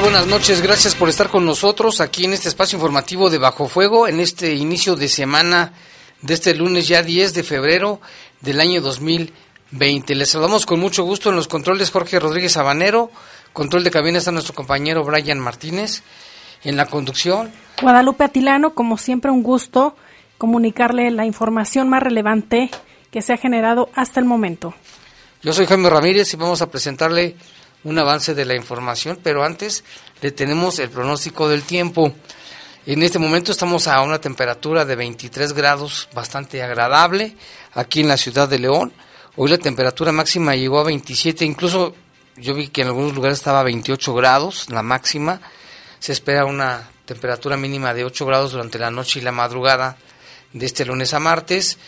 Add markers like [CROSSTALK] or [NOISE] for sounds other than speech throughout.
Buenas noches, gracias por estar con nosotros aquí en este espacio informativo de Bajo Fuego, en este inicio de semana de este lunes ya 10 de febrero del año 2020. Les saludamos con mucho gusto en los controles Jorge Rodríguez Sabanero, control de cabina está nuestro compañero Brian Martínez, en la conducción. Guadalupe Atilano, como siempre un gusto comunicarle la información más relevante que se ha generado hasta el momento. Yo soy Jaime Ramírez y vamos a presentarle un avance de la información, pero antes le tenemos el pronóstico del tiempo. En este momento estamos a una temperatura de 23 grados, bastante agradable, aquí en la ciudad de León. Hoy la temperatura máxima llegó a 27, incluso yo vi que en algunos lugares estaba a 28 grados, la máxima. Se espera una temperatura mínima de 8 grados durante la noche y la madrugada de este lunes a martes.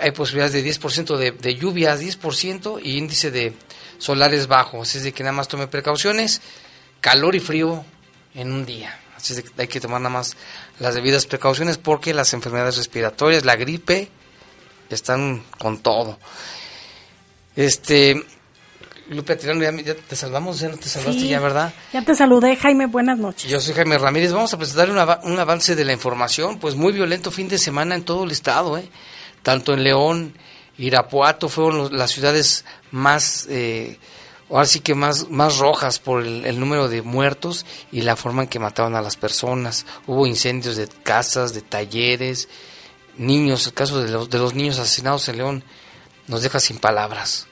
Hay posibilidades de 10% de, de lluvias, 10% y índice de solares bajos, es de que nada más tome precauciones, calor y frío en un día. Así es de que hay que tomar nada más las debidas precauciones porque las enfermedades respiratorias, la gripe, están con todo. Este, Lupe ya, te salvamos, ya te salvaste ya, ¿verdad? Ya te saludé, Jaime, buenas noches. Yo soy Jaime Ramírez, vamos a presentar un avance de la información, pues muy violento fin de semana en todo el estado, ¿eh? tanto en León, Irapuato fueron las ciudades más, eh, ahora sí que más, más rojas por el, número de muertos y la forma en que mataban a las personas. Hubo incendios de casas, de talleres, niños, el caso de los, de los niños asesinados en León nos deja sin palabras.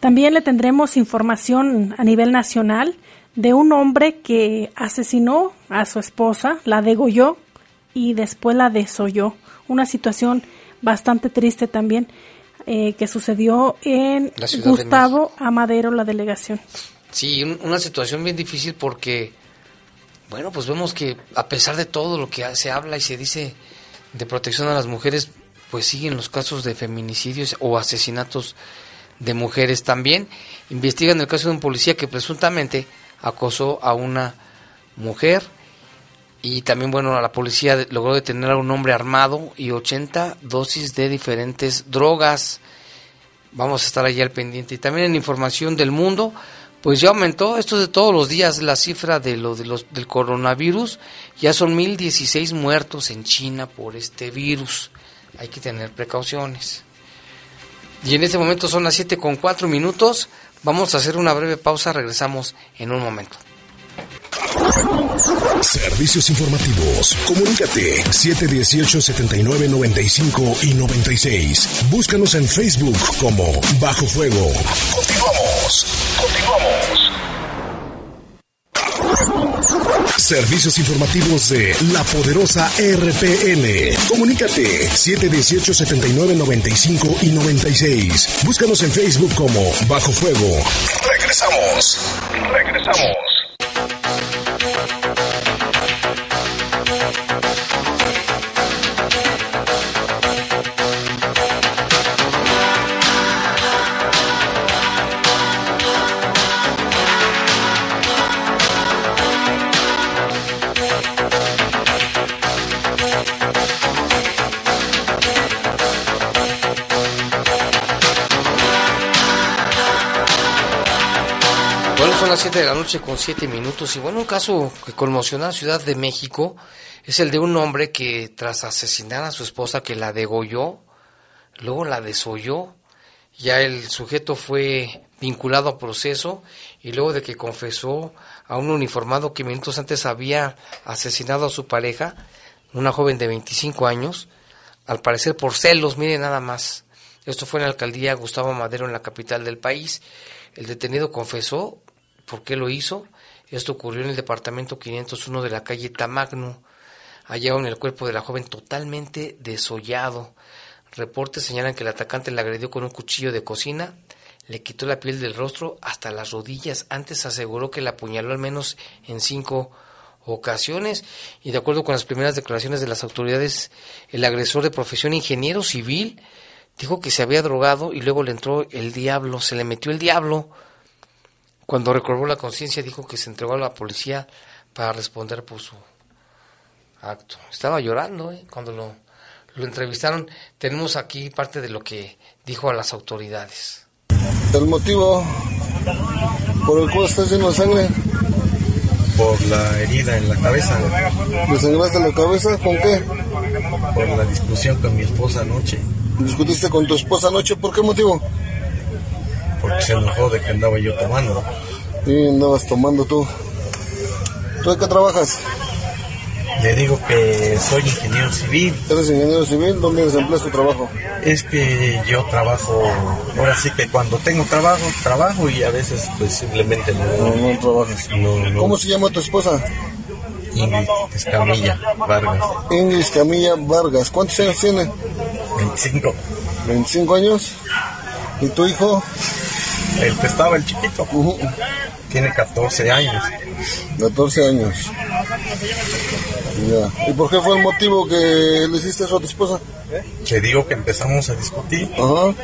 También le tendremos información a nivel nacional de un hombre que asesinó a su esposa, la degolló y después la desolló. Una situación bastante triste también eh, que sucedió en Gustavo Amadero, la delegación. Sí, una situación bien difícil porque, bueno, pues vemos que a pesar de todo lo que se habla y se dice de protección a las mujeres, pues siguen los casos de feminicidios o asesinatos de mujeres también. Investigan el caso de un policía que presuntamente acosó a una mujer y también, bueno, la policía logró detener a un hombre armado y 80 dosis de diferentes drogas. Vamos a estar allí al pendiente. Y también en información del mundo, pues ya aumentó, esto de todos los días, la cifra de lo de los, del coronavirus. Ya son 1016 muertos en China por este virus. Hay que tener precauciones. Y en este momento son las 7 con 4 minutos. Vamos a hacer una breve pausa, regresamos en un momento. Servicios informativos. Comunícate 718-7995 y 96. Búscanos en Facebook como Bajo Fuego. Continuamos. Continuamos. Servicios informativos de la poderosa RPN. Comunícate 718-7995 y 96. Búscanos en Facebook como Bajo Fuego. Regresamos. Regresamos. Las 7 de la noche con 7 minutos y bueno, un caso que conmocionó a la Ciudad de México es el de un hombre que tras asesinar a su esposa que la degolló, luego la desolló, ya el sujeto fue vinculado a proceso y luego de que confesó a un uniformado que minutos antes había asesinado a su pareja, una joven de 25 años, al parecer por celos, mire nada más. Esto fue en la alcaldía Gustavo Madero en la capital del país. El detenido confesó por qué lo hizo. Esto ocurrió en el departamento 501 de la calle Tamagno. Hallaron el cuerpo de la joven totalmente desollado. Reportes señalan que el atacante la agredió con un cuchillo de cocina, le quitó la piel del rostro hasta las rodillas. Antes aseguró que la apuñaló al menos en cinco ocasiones y de acuerdo con las primeras declaraciones de las autoridades, el agresor de profesión ingeniero civil dijo que se había drogado y luego le entró el diablo, se le metió el diablo. Cuando recobró la conciencia dijo que se entregó a la policía para responder por su acto. Estaba llorando ¿eh? cuando lo, lo entrevistaron. Tenemos aquí parte de lo que dijo a las autoridades. El motivo por el cual está lleno de sangre. Por la herida en la cabeza. ¿Le sangraste la cabeza? ¿Con qué? Por la discusión con mi esposa anoche. ¿Discutiste con tu esposa anoche? ¿Por qué motivo? Porque se enojó de que andaba yo tomando. Sí, andabas tomando tú. ¿Tú de qué trabajas? Le digo que soy ingeniero civil. ¿Eres ingeniero civil? ¿Dónde desempleas tu trabajo? Es que yo trabajo, ahora sí que cuando tengo trabajo, trabajo y a veces pues simplemente no, No, no trabajas. no, no. ¿Cómo se llama tu esposa? Ingrid Escamilla Vargas, Ingrid Camilla Vargas. ¿Cuántos años tiene? 25. 25 años. ¿Y tu hijo? El que estaba el chiquito, tiene 14 años. 14 años. Ya. ¿Y por qué fue el motivo que le hiciste eso a tu esposa? Le digo que empezamos a discutir Ajá.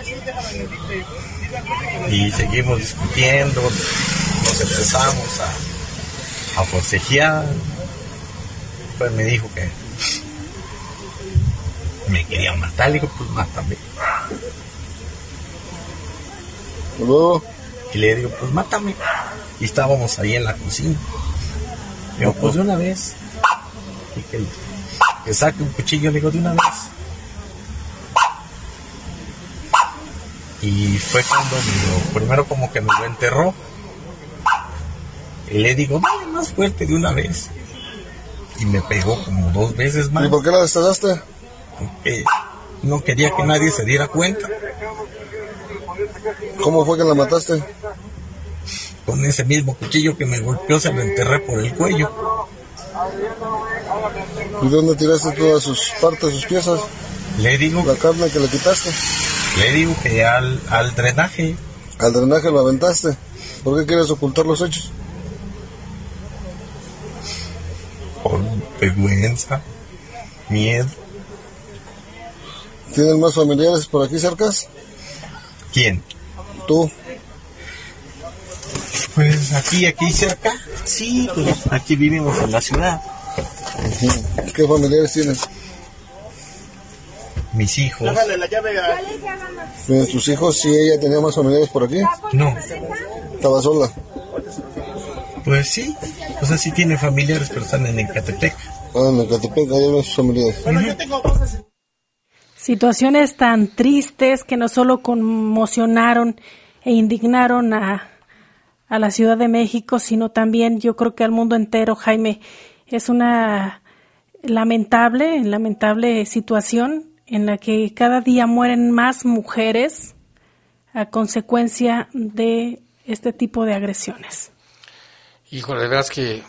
y seguimos discutiendo, nos empezamos a, a forcejear. Pues me dijo que me quería matar, le digo, pues mátame. Y luego, Y le digo, pues mátame. Y estábamos ahí en la cocina. Le digo, pues de una vez. Y que, que saque un cuchillo, le digo, de una vez. Y fue cuando me primero como que me lo enterró. Y le digo, dale más fuerte de una vez. Y me pegó como dos veces más. ¿y por qué la? Porque no quería que nadie se diera cuenta. ¿Cómo fue que la mataste? Con ese mismo cuchillo que me golpeó se lo enterré por el cuello. ¿Y dónde tiraste todas sus partes, sus piezas? Le digo, La carne que le quitaste. le digo que al, al drenaje, Al drenaje lo aventaste. ¿Por qué quieres ocultar los hechos? por vergüenza, miedo. ¿Tienes más familiares por aquí cerca? ¿Quién? Tú. Pues aquí, aquí cerca. Sí, pues aquí vivimos en la ciudad. ¿Qué familiares tienes? Mis hijos. ¿Tienes tus hijos? Sí, ella tenía más familiares por aquí. No, Estaba sola. pues sí. O sea, sí tiene familiares, pero están en Ecatepec. Ah, en Ecatepec, ahí ven sus familiares. Situaciones tan tristes que no solo conmocionaron e indignaron a, a la Ciudad de México, sino también yo creo que al mundo entero, Jaime. Es una lamentable, lamentable situación en la que cada día mueren más mujeres a consecuencia de este tipo de agresiones. Híjole, de veras que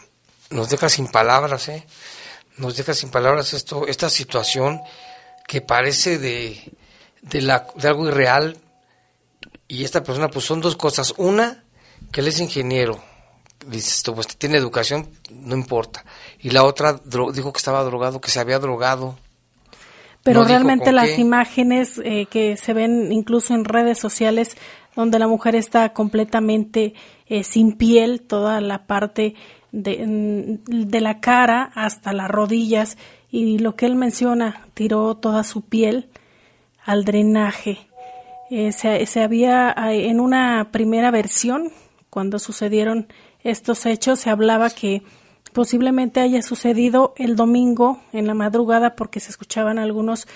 nos deja sin palabras, ¿eh? Nos deja sin palabras esto, esta situación que parece de, de, la, de algo irreal. Y esta persona, pues son dos cosas. Una, que él es ingeniero. Dices tú, pues tiene educación, no importa. Y la otra, dijo que estaba drogado, que se había drogado. Pero No realmente las qué. imágenes eh, que se ven incluso en redes sociales donde la mujer está completamente eh, sin piel, toda la parte de, mm, de la cara hasta las rodillas y lo que él menciona, tiró toda su piel al drenaje. Eh, se, había en una primera versión cuando sucedieron estos hechos. Se hablaba que posiblemente haya sucedido el domingo en la madrugada porque se escuchaban algunos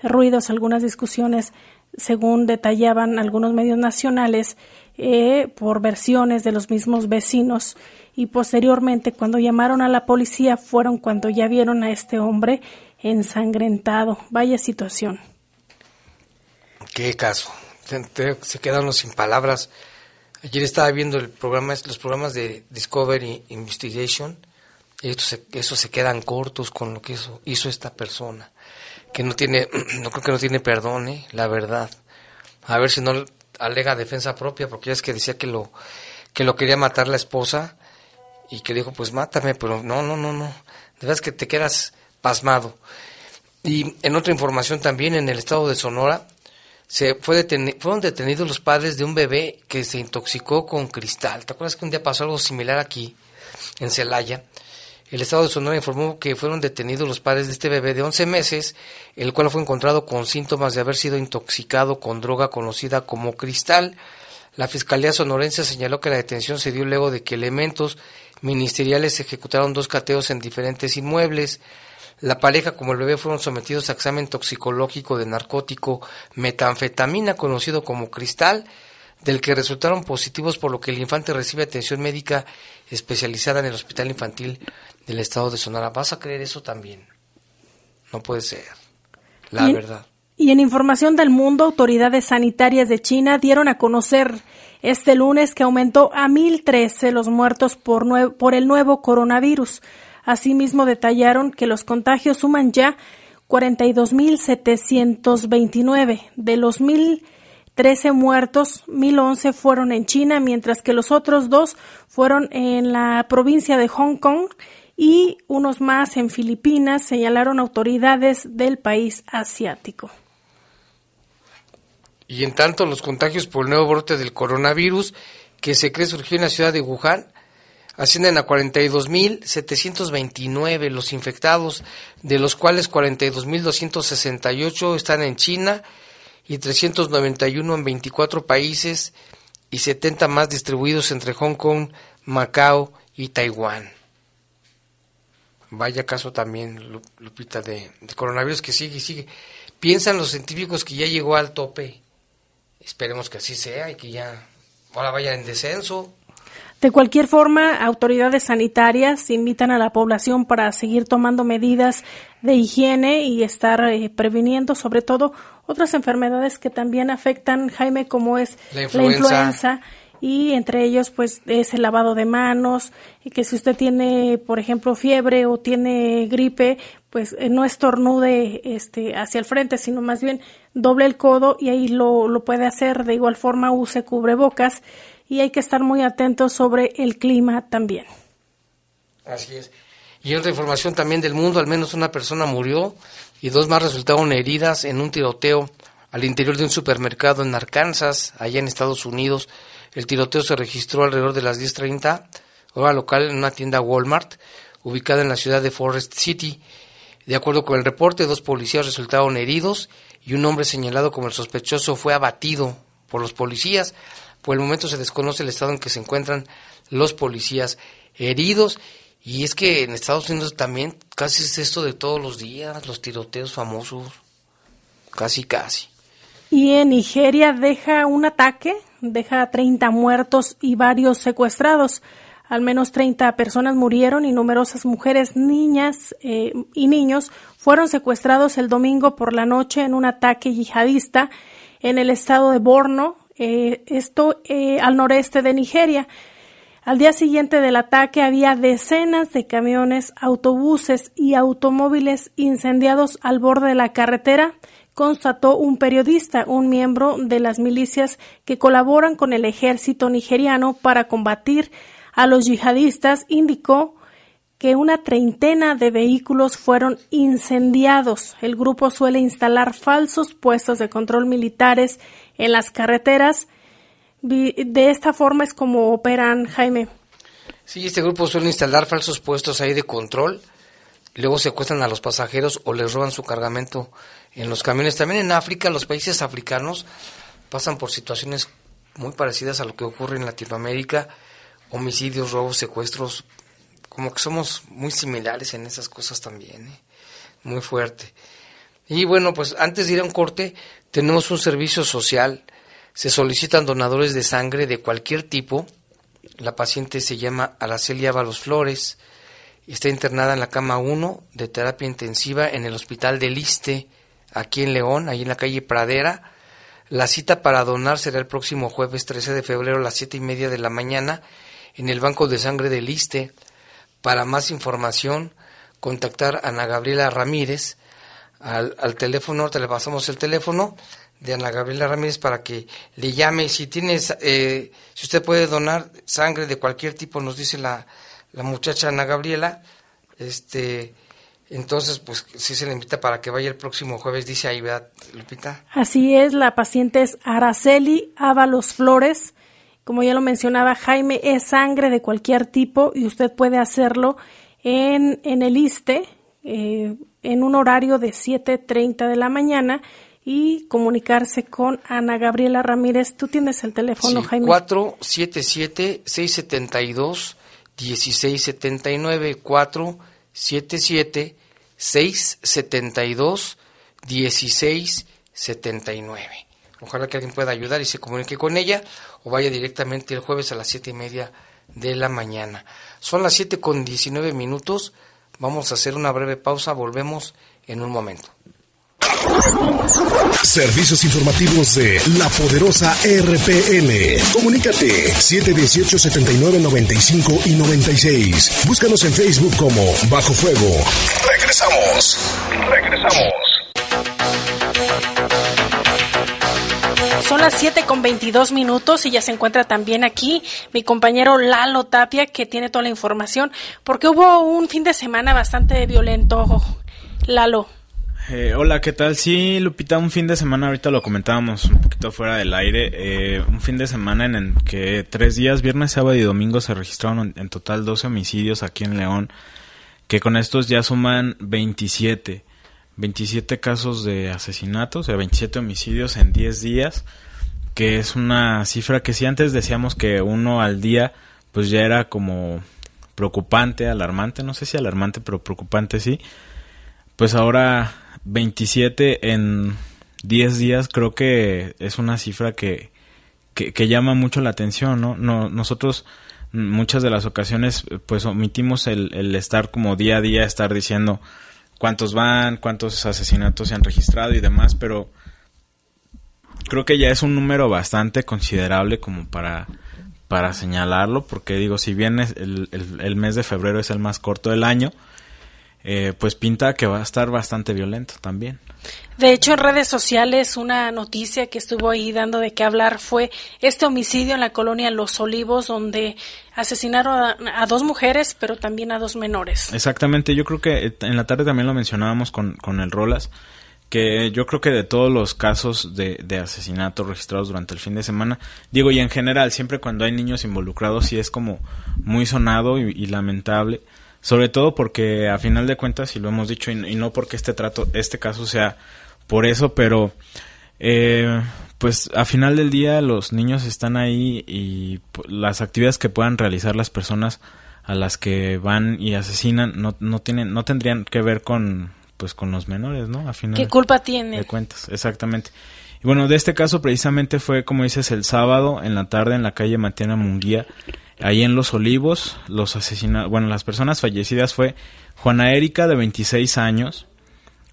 ruidos, algunas discusiones, según detallaban algunos medios nacionales, eh, por versiones de los mismos vecinos. Y posteriormente, cuando llamaron a la policía, fueron cuando ya vieron a este hombre ensangrentado. Vaya situación. Qué caso. Se, quedan sin palabras. Ayer estaba viendo el programa, los programas de Discovery Investigation y estos se, esos se quedan cortos con lo que hizo, hizo esta persona, que no tiene, [CLEARS THROAT] no creo que no tiene perdón, ¿eh? la verdad. A ver si no alega defensa propia, porque ya es que decía que lo, que lo quería matar la esposa y que dijo, pues mátame, pero no, no, no, no. De verdad que te quedas pasmado. Y en otra información también, en el estado de Sonora, se fue fueron detenidos los padres de un bebé que se intoxicó con cristal. ¿Te acuerdas que un día pasó algo similar aquí, en Celaya? El Estado de Sonora informó que fueron detenidos los padres de este bebé de 11 meses, el cual fue encontrado con síntomas de haber sido intoxicado con droga conocida como cristal. La Fiscalía sonorense señaló que la detención se dio luego de que elementos ministeriales ejecutaron dos cateos en diferentes inmuebles. La pareja como el bebé fueron sometidos a examen toxicológico de narcótico metanfetamina conocido como cristal, del que resultaron positivos por lo que el infante recibe atención médica especializada en el Hospital Infantil del Estado de Sonora. ¿Vas a creer eso también? No puede ser. La verdad. Y en información del mundo, autoridades sanitarias de China dieron a conocer este lunes que aumentó a 1.013 los muertos por, por el nuevo coronavirus. Asimismo, detallaron que los contagios suman ya 42.729. De los 1.013 muertos, 1.011 fueron en China, mientras que los otros dos fueron en la provincia de Hong Kong y unos más en Filipinas, señalaron autoridades del país asiático. Y en tanto, los contagios por el nuevo brote del coronavirus, que se cree surgió en la ciudad de Wuhan, ascienden a 42.729 los infectados, de los cuales 42.268 están en China y 391 en 24 países y 70 más distribuidos entre Hong Kong, Macao y Taiwán. Vaya caso también, Lupita, de, coronavirus que sigue y sigue. Piensan los científicos que ya llegó al tope. Esperemos que así sea y que ya ahora vaya en descenso. De cualquier forma, autoridades sanitarias invitan a la población para seguir tomando medidas de higiene y estar eh, previniendo sobre todo otras enfermedades que también afectan, Jaime, como es la influenza. y entre ellos pues es el lavado de manos y que si usted tiene por ejemplo fiebre o tiene gripe pues eh, no estornude este hacia el frente sino más bien doble el codo y ahí lo, lo puede hacer de igual forma use cubrebocas y hay que estar muy atentos sobre el clima también. Así es. Y otra información también del mundo, al menos una persona murió y dos más resultaron heridas en un tiroteo al interior de un supermercado en Arkansas, allá en Estados Unidos. El tiroteo se registró alrededor de las 10.30, hora local, en una tienda Walmart, ubicada en la ciudad de Forest City. De acuerdo con el reporte, dos policías resultaron heridos y un hombre señalado como el sospechoso fue abatido por los policías. Por el momento se desconoce el estado en que se encuentran los policías heridos. Y es que en Estados Unidos también casi es esto de todos los días, los tiroteos famosos. Casi, casi. Y en Nigeria deja un ataque, deja 30 muertos y varios secuestrados. Al menos 30 personas murieron y numerosas mujeres, niñas eh, y niños fueron secuestrados el domingo por la noche en un ataque yihadista en el estado de Borno, eh, esto eh, al noreste de Nigeria. Al día siguiente del ataque había decenas de camiones, autobuses y automóviles incendiados al borde de la carretera, constató un periodista, un miembro de las milicias que colaboran con el ejército nigeriano para combatir a los yihadistas, indicó que una treintena de vehículos fueron incendiados. El grupo suele instalar falsos puestos de control militares en las carreteras. De esta forma es como operan, Jaime. Sí, este grupo suele instalar falsos puestos ahí de control. Luego secuestran a los pasajeros o les roban su cargamento en los camiones. También en África, los países africanos pasan por situaciones muy parecidas a lo que ocurre en Latinoamérica, homicidios, robos, secuestros, como que somos muy similares en esas cosas también, ¿eh? muy fuerte. Y bueno, pues antes de ir a un corte, tenemos un servicio social, se solicitan donadores de sangre de cualquier tipo, la paciente se llama Araceli Ábalos Flores, está internada en la cama 1 de terapia intensiva en el Hospital del Liste, aquí en León, ahí en la calle Pradera. La cita para donar será el próximo jueves 13 de febrero a las siete y media de la mañana en el Banco de Sangre del Liste. Para más información, contactar a Ana Gabriela Ramírez al, al teléfono, te le pasamos el teléfono de Ana Gabriela Ramírez para que le llame. Si tienes, eh, si usted puede donar sangre de cualquier tipo, nos dice la, la muchacha Ana Gabriela, este, entonces, pues sí se le invita para que vaya el próximo jueves, dice ahí, ¿verdad, Lupita? Así es, la paciente es Araceli Ábalos Flores. Como ya lo mencionaba Jaime, es sangre de cualquier tipo y usted puede hacerlo en, en el ISTE eh, en un horario de 7.30 de la mañana y comunicarse con Ana Gabriela Ramírez. Tú tienes el teléfono, Sí, Jaime. 477-672-1679, 477-672-1679. Ojalá que alguien pueda ayudar y se comunique con ella o vaya directamente el jueves a las siete y media de la mañana. Son las 7 con 19 minutos. Vamos a hacer una breve pausa. Volvemos en un momento. Servicios informativos de la poderosa RPN. Comunícate 718 79 95 y 96. Búscanos en Facebook como Bajo Fuego. Regresamos. Regresamos. Son las 7 con 22 minutos y ya se encuentra también aquí mi compañero Lalo Tapia que tiene toda la información porque hubo un fin de semana bastante violento. Lalo. Eh, hola, ¿qué tal? Sí, Lupita, un fin de semana, ahorita lo comentábamos un poquito fuera del aire, eh, un fin de semana en el que tres días, viernes, sábado y domingo, se registraron en, total 12 homicidios aquí en León, que con estos ya suman 27, 27 casos de asesinatos, o sea, 27 homicidios en 10 días, que es una cifra que si antes decíamos que uno al día, pues ya era como preocupante, alarmante, no sé si alarmante, pero preocupante sí, pues ahora 27 en 10 días creo que es una cifra que, que, llama mucho la atención, ¿no? no nosotros muchas de las ocasiones pues omitimos el, el estar como día a día, estar diciendo cuántos van, cuántos asesinatos se han registrado y demás, pero creo que ya es un número bastante considerable como para, para señalarlo, porque digo, si bien es el, el, el mes de febrero es el más corto del año, eh, pues pinta que va a estar bastante violento también. De hecho, en redes sociales una noticia que estuvo ahí dando de qué hablar fue este homicidio en la colonia Los Olivos, donde asesinaron a, a dos mujeres, pero también a dos menores. Exactamente, yo creo que en la tarde también lo mencionábamos con, con el Rolas, que yo creo que de todos los casos de, de asesinato registrados durante el fin de semana, digo, y en general, siempre cuando hay niños involucrados, sí es como muy sonado y, y lamentable sobre todo porque a final de cuentas y lo hemos dicho y, y, no porque este trato este caso sea por eso pero eh, pues a final del día los niños están ahí y las actividades que puedan realizar las personas a las que van y asesinan no, no tienen no tendrían que ver con pues con los menores no a final qué culpa tienen de cuentas exactamente. Y bueno de este caso precisamente fue como dices el sábado en la tarde en la calle Matiana Munguía ahí en Los Olivos, los asesinados, bueno, las personas fallecidas fue Juana Erika de 26 años,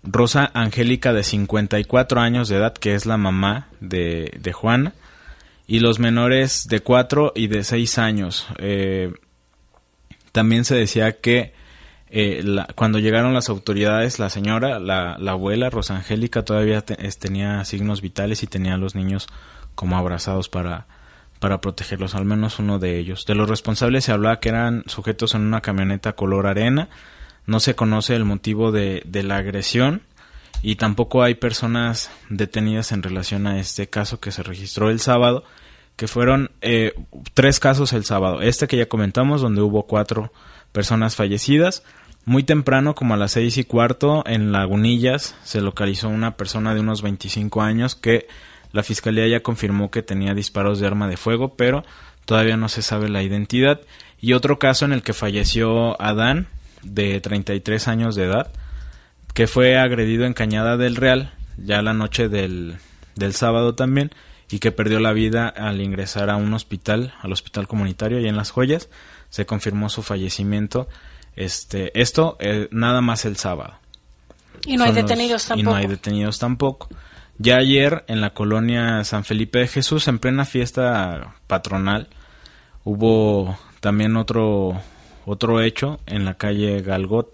Rosa Angélica de 54 años de edad, que es la mamá de, de Juana, y los menores de 4 y de 6 años. Eh, también se decía que eh, cuando llegaron las autoridades, la señora, la, la abuela, Rosa Angélica, todavía te, tenía signos vitales y tenía a los niños como abrazados para para protegerlos, al menos uno de ellos. De los responsables se hablaba que eran sujetos en una camioneta color arena, no se conoce el motivo de, de la agresión y tampoco hay personas detenidas en relación a este caso que se registró el sábado, que fueron eh, tres casos el sábado. Este que ya comentamos, donde hubo cuatro personas fallecidas. Muy temprano, como a las seis y cuarto, en Lagunillas, se localizó una persona de unos 25 años que La fiscalía ya confirmó que tenía disparos de arma de fuego, pero todavía no se sabe la identidad. Y otro caso en el que falleció Adán, de 33 años de edad, que fue agredido en Cañada del Real, ya la noche del, del sábado también, y que perdió la vida al ingresar a un hospital, al hospital comunitario y en Las Joyas. Se confirmó su fallecimiento. Este, esto eh, nada más el sábado. Y no hay detenidos tampoco. Y no hay detenidos tampoco. Ya ayer en la colonia San Felipe de Jesús, en plena fiesta patronal, hubo también otro otro hecho en la calle Galgot,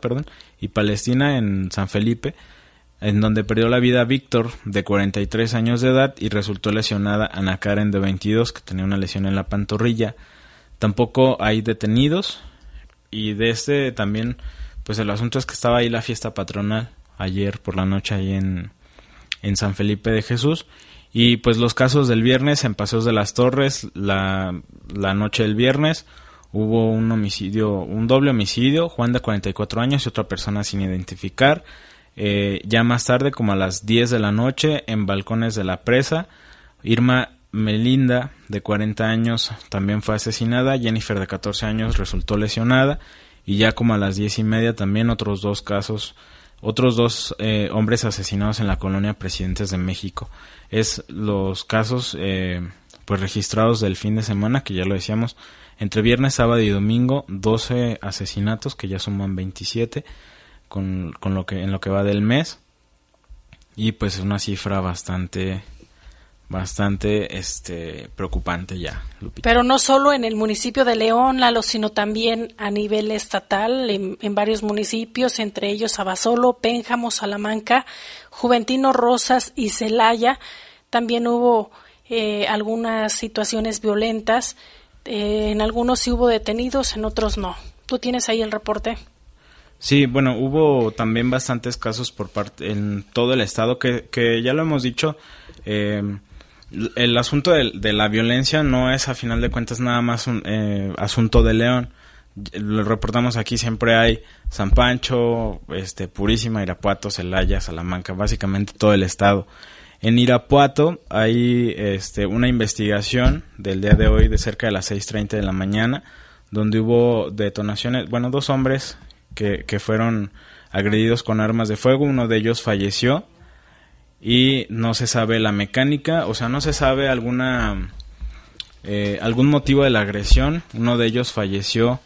perdón, y Palestina en San Felipe, en donde perdió la vida Víctor, de 43 años de edad, y resultó lesionada Ana Karen, de 22, que tenía una lesión en la pantorrilla. Tampoco hay detenidos, y de este también, pues el asunto es que estaba ahí la fiesta patronal, ayer por la noche ahí en, en San Felipe de Jesús, y pues los casos del viernes en Paseos de las Torres, la, la noche del viernes, hubo un homicidio, un doble homicidio, Juan de 44 años y otra persona sin identificar. Eh, ya más tarde, como a las 10 de la noche, en balcones de la presa, Irma Melinda, de 40 años, también fue asesinada. Jennifer, de 14 años, resultó lesionada. Y ya como a las diez y media, también otros dos casos, otros dos eh, hombres asesinados en la colonia Presidentes de México. Es los casos, eh, pues registrados del fin de semana, que ya lo decíamos, entre viernes, sábado y domingo, 12 asesinatos, que ya suman 27 con, con lo que, en lo que va del mes. Y pues es una cifra bastante bastante este preocupante ya pero no solo en el municipio de León Lalo sino también a nivel estatal en, en, varios municipios entre ellos Abasolo Pénjamo Salamanca Juventino Rosas y Celaya también hubo eh, algunas situaciones violentas eh, en algunos sí hubo detenidos, en otros no. ¿Tú tienes ahí el reporte? Sí, bueno, hubo también bastantes casos por parte en todo el estado que, que ya lo hemos dicho. Eh, el asunto de, la violencia no es a final de cuentas nada más un eh, asunto de León. Lo reportamos aquí, siempre hay San Pancho, este, Purísima, Irapuato, Celaya, Salamanca, básicamente todo el estado. En Irapuato hay este, una investigación del día de hoy de cerca de las 6.30 de la mañana, donde hubo detonaciones, bueno, dos hombres que, que fueron agredidos con armas de fuego, uno de ellos falleció y no se sabe la mecánica, o sea, no se sabe alguna eh, algún motivo de la agresión, uno de ellos falleció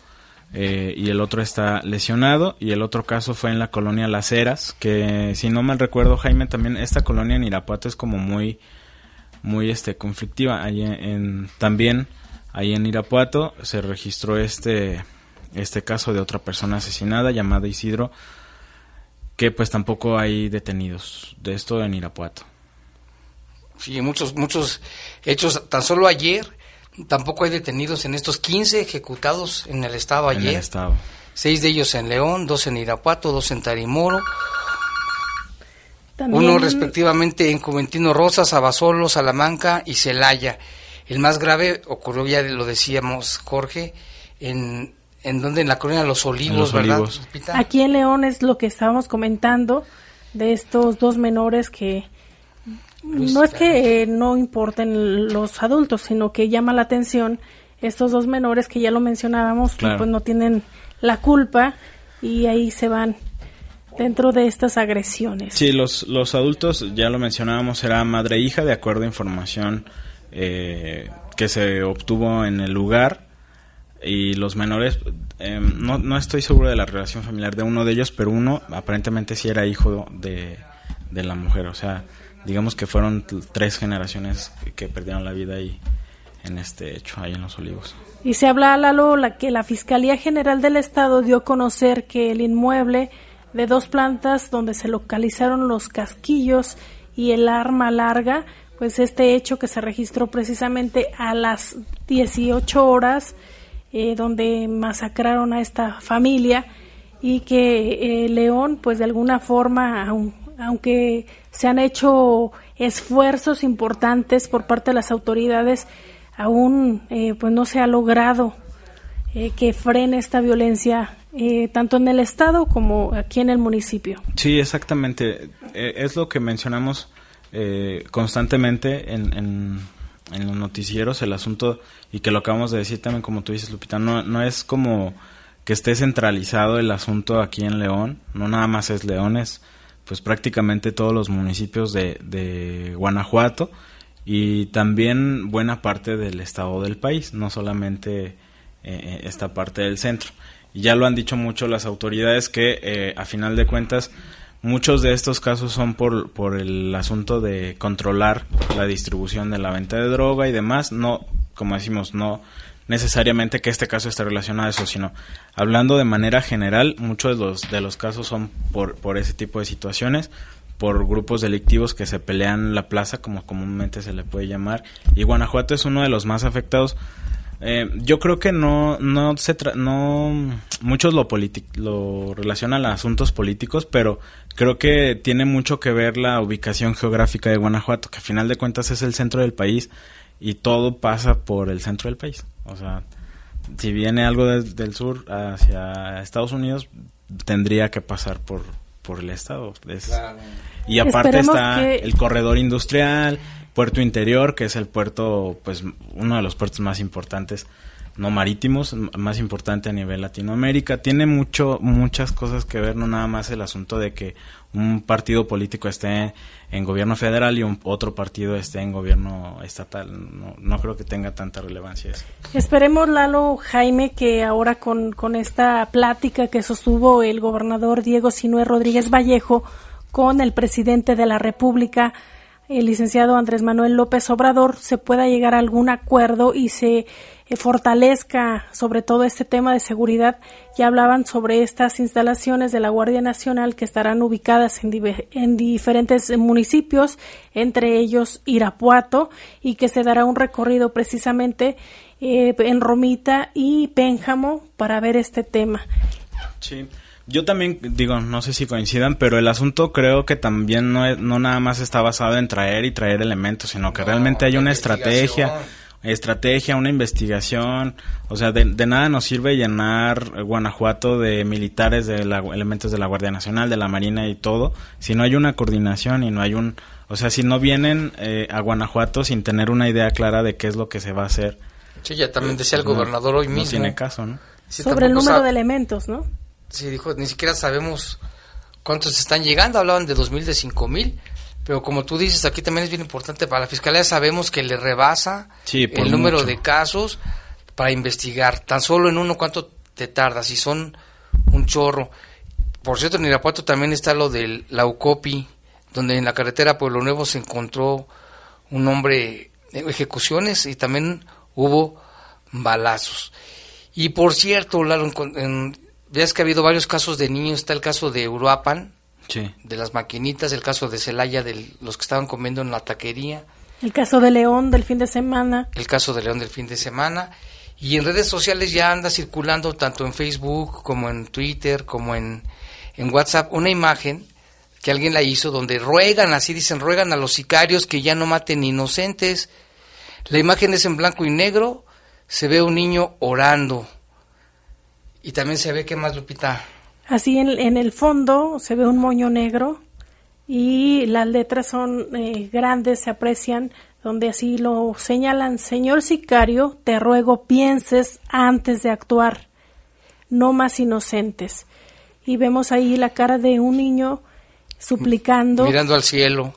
eh, y el otro está lesionado y el otro caso fue en la colonia Las Heras que si no mal recuerdo Jaime también esta colonia en Irapuato es como muy muy este conflictiva. Ahí en, también ahí en Irapuato se registró este este caso de otra persona asesinada llamada Isidro que pues tampoco hay detenidos de esto en Irapuato sí muchos muchos hechos tan solo ayer Tampoco hay detenidos en estos 15 ejecutados en el estado ayer. En el estado. Seis de ellos en León, dos en Irapuato, dos en Tarimoro. Uno respectivamente en Juventino Rosas, Abasolo, Salamanca y Celaya. El más grave ocurrió, ya lo decíamos, Jorge, en, en donde en la colonia Los Olivos, ¿verdad? Aquí en León es lo que estábamos comentando de estos dos menores que no es que no importen los adultos, sino que llama la atención estos dos menores que ya lo mencionábamos, pues no tienen la culpa y ahí se van dentro de estas agresiones. Sí, los, los adultos, ya lo mencionábamos, era madre e hija, de acuerdo a información eh, que se obtuvo en el lugar. Y los menores, em, no, no estoy seguro de la relación familiar de uno de ellos, pero uno aparentemente sí era hijo de, de la mujer. O sea, digamos que fueron tres generaciones que, perdieron la vida ahí en este hecho, ahí en Los Olivos. Y se habla, Lalo, la, que la Fiscalía General del Estado dio a conocer que el inmueble de dos plantas donde se localizaron los casquillos y el arma larga, pues este hecho que se registró precisamente a las 18 horas, eh, donde masacraron a esta familia y que eh, León, pues de alguna forma, aunque se han hecho esfuerzos importantes por parte de las autoridades, aún eh, pues no se ha logrado eh, que frene esta violencia eh, tanto en el estado como aquí en el municipio. Sí, exactamente. es lo que mencionamos eh, constantemente en, en, en, los noticieros el asunto, y que lo acabamos de decir también, como tú dices, Lupita, no, no es como que esté centralizado el asunto aquí en León, no nada más es León, es pues prácticamente todos los municipios de, de Guanajuato y también buena parte del estado del país, no solamente eh, esta parte del centro. Y ya lo han dicho mucho las autoridades que eh, a final de cuentas muchos de estos casos son por, por el asunto de controlar la distribución de la venta de droga y demás, no, como decimos, no necesariamente que este caso esté relacionado a eso, sino hablando de manera general, muchos de los, de los casos son por, por ese tipo de situaciones, por grupos delictivos que se pelean la plaza, como comúnmente se le puede llamar, y Guanajuato es uno de los más afectados. Eh, yo creo que no, no se no muchos lo, lo relacionan a asuntos políticos, pero creo que tiene mucho que ver la ubicación geográfica de Guanajuato, que a final de cuentas es el centro del país y todo pasa por el centro del país. O sea, si viene algo del sur hacia Estados Unidos, tendría que pasar por, por el estado. Y aparte está el corredor industrial, puerto interior, que es el puerto, pues uno de los puertos más importantes no marítimos, más importante a nivel Latinoamérica. Tiene mucho, muchas cosas que ver, no nada más el asunto de que un partido político esté en gobierno federal y un otro partido esté en gobierno estatal. No, no creo que tenga tanta relevancia eso. Esperemos, Lalo Jaime, que ahora con, con esta plática que sostuvo el gobernador Diego Sinué Rodríguez Vallejo con el presidente de la República, el licenciado Andrés Manuel López Obrador, se pueda llegar a algún acuerdo y se eh, fortalezca sobre todo este tema de seguridad. Ya hablaban sobre estas instalaciones de la Guardia Nacional que estarán ubicadas en, en diferentes municipios, entre ellos Irapuato, y que se dará un recorrido precisamente eh, en Romita y Pénjamo para ver este tema. Sí. Yo también digo, no sé si coincidan, pero el asunto creo que también no, no nada más está basado en traer y traer elementos, sino que realmente hay una estrategia, estrategia, una investigación. O sea, de, nada nos sirve llenar Guanajuato de militares, de elementos de la Guardia Nacional, de la Marina y todo, si no hay una coordinación y no hay un... O sea, si no vienen eh, a Guanajuato sin tener una idea clara de qué es lo que se va a hacer. Sí, ya también decía el gobernador hoy mismo. No tiene caso, ¿no? Sobre el número de elementos, ¿no? Sí, dijo, ni siquiera sabemos cuántos están llegando, hablaban de 2.000, de 5.000, pero como tú dices, aquí también es bien importante, para la Fiscalía sabemos que le rebasa el número de casos para investigar, tan solo en uno cuánto te tarda, si son un chorro. Por cierto, en Irapuato también está lo del Laucopi, donde en la carretera Pueblo Nuevo se encontró un hombre ejecuciones y también hubo balazos. Y por cierto, Lalo, en, Veas que ha habido varios casos de niños, está el caso de Uruapan, de las maquinitas, el caso de Celaya, de los que estaban comiendo en la taquería. El caso de León del fin de semana. El caso de León del fin de semana. Y en redes sociales ya anda circulando, tanto en Facebook como en Twitter, como en, en WhatsApp, una imagen que alguien la hizo donde ruegan, así dicen, ruegan a los sicarios que ya no maten inocentes. La imagen es en blanco y negro, se ve un niño orando y también se ve, ¿qué más, Lupita? Así en, en el fondo se ve un moño negro y las letras son eh, grandes, se aprecian, donde así lo señalan, Señor sicario, te ruego pienses antes de actuar, no más inocentes. Y vemos ahí la cara de un niño suplicando. Mirando al cielo.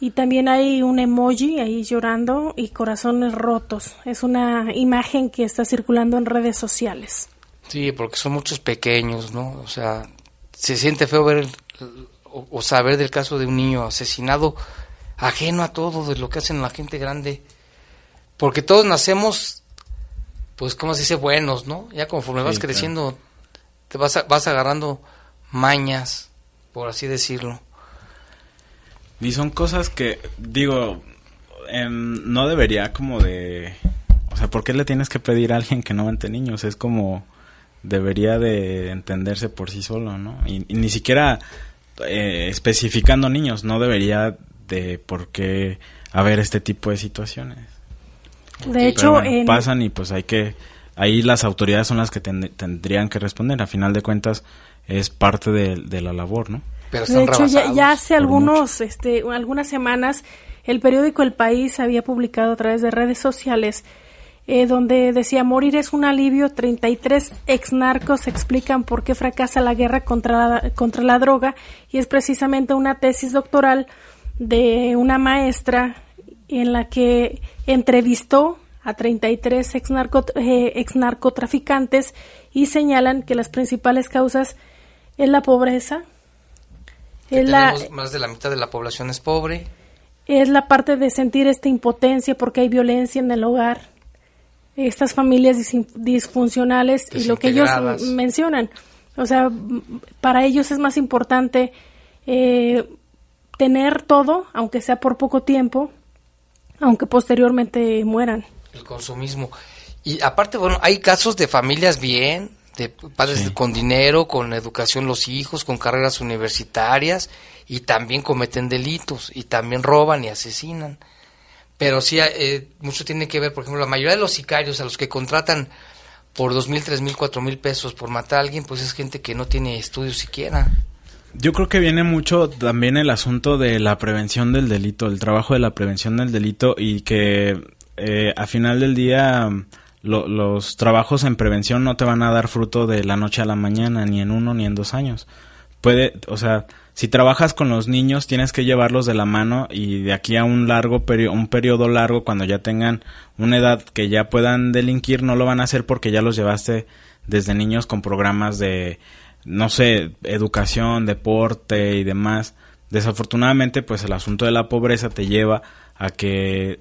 Y también hay un emoji ahí llorando y corazones rotos. Es una imagen que está circulando en redes sociales. Sí, porque son muchos pequeños, ¿no? O sea, se siente feo ver o, saber del caso de un niño asesinado ajeno a todo de lo que hacen la gente grande. Porque todos nacemos, pues, ¿cómo se dice? Buenos, ¿no? Ya conforme vas creciendo, te vas, vas agarrando mañas, por así decirlo. Y son cosas que, digo, no debería como de... O sea, ¿por qué le tienes que pedir a alguien que no mate niños? Es como debería de entenderse por sí solo, ¿no? Y, ni siquiera eh, especificando niños, no debería de por qué haber este tipo de situaciones. De hecho, pasan y pues hay que, ahí las autoridades son las que tendrían que responder, a final de cuentas es parte de, la labor, ¿no? Pero De hecho, ya hace algunos, este, algunas semanas, el periódico El País había publicado a través de redes sociales eh, donde decía morir es un alivio. 33 ex narcos explican por qué fracasa la guerra contra la, contra la droga y es precisamente una tesis doctoral de una maestra en la que entrevistó a 33 ex, narco, eh, ex narcotraficantes y señalan que las principales causas es la pobreza, es la, más de la mitad de la población es pobre. es la parte de sentir esta impotencia porque hay violencia en el hogar, estas familias dis- disfuncionales y lo que ellos mencionan. O sea, para ellos es más importante eh, tener todo, aunque sea por poco tiempo, aunque posteriormente mueran. el consumismo. Y aparte, bueno, hay casos de familias bien, de padres Sí. con dinero, con educación los hijos, con carreras universitarias, y también cometen delitos, y también roban y asesinan. Pero sí, eh, mucho tiene que ver, por ejemplo, la mayoría de los sicarios a los que contratan por dos mil, tres mil, cuatro mil pesos por matar a alguien, pues es gente que no tiene estudios siquiera. Yo creo que viene mucho también el asunto de la prevención del delito, el trabajo de la prevención del delito y que eh, a final del día lo- los trabajos en prevención no te van a dar fruto de la noche a la mañana, ni en uno ni en dos años. Puede, o sea, si trabajas con los niños tienes que llevarlos de la mano y de aquí a un largo periodo, un periodo largo cuando ya tengan una edad que ya puedan delinquir no lo van a hacer porque ya los llevaste desde niños con programas de no sé, educación, deporte y demás. Desafortunadamente, pues el asunto de la pobreza te lleva a que